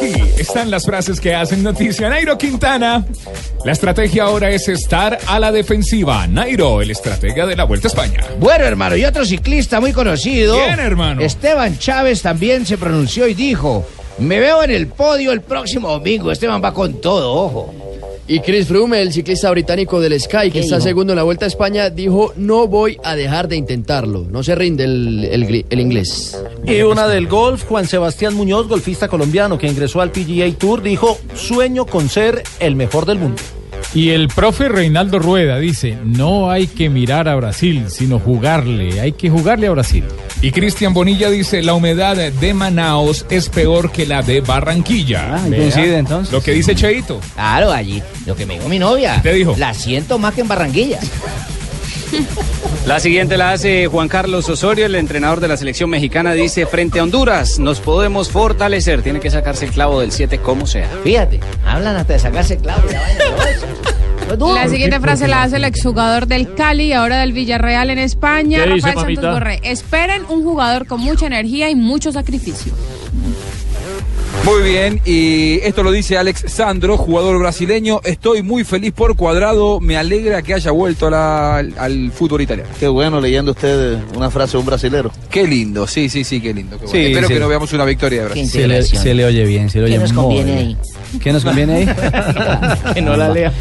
Aquí están las frases que hacen noticia. Nairo Quintana. La estrategia ahora es estar a la defensiva. Nairo, el estratega de la Vuelta a España. Bueno, hermano, y otro ciclista muy conocido. ¿Quién, hermano? Esteban Chávez también se pronunció y dijo: Me veo en el podio el próximo domingo. Esteban va con todo, ojo. Y Chris Froome, el ciclista británico del Sky, que está dijo? segundo en la Vuelta a España, dijo, no voy a dejar de intentarlo. No se rinde el, el gri- el inglés. Y una del golf, Juan Sebastián Muñoz, golfista colombiano que ingresó al PGA Tour, dijo, sueño con ser el mejor del mundo. Y el profe Reinaldo Rueda dice, no hay que mirar a Brasil, sino jugarle, hay que jugarle a Brasil. Y Cristian Bonilla dice, la humedad de Manaos es peor que la de Barranquilla. Ah, coincide entonces. Lo que dice Cheito. Claro, allí. Lo que me dijo mi novia. ¿Qué te dijo? La siento más que en Barranquilla. La siguiente la hace Juan Carlos Osorio, el entrenador de la selección mexicana. Dice, frente a Honduras, nos podemos fortalecer. Tiene que sacarse el clavo del 7 como sea. Fíjate, hablan hasta de sacarse clavo. y la vaina, siguiente frase la hace el exjugador del Cali y ahora del Villarreal en España, ¿Qué dice, Rafael Santos? Borré. Esperen un jugador con mucha energía y mucho sacrificio. Muy bien, y esto lo dice Alex Sandro, jugador brasileño. Estoy muy feliz por cuadrado, me alegra que haya vuelto a la- al, al fútbol italiano. Qué bueno leyendo usted una frase de un brasilero. Qué lindo, sí, sí, sí, qué lindo. qué bueno. Sí, Espero sí. que no veamos una victoria de Brasil. Se le, integración. se le oye bien, se le oye ¿Qué nos conviene bien. ahí? ¿Qué nos conviene ahí? que no la lea.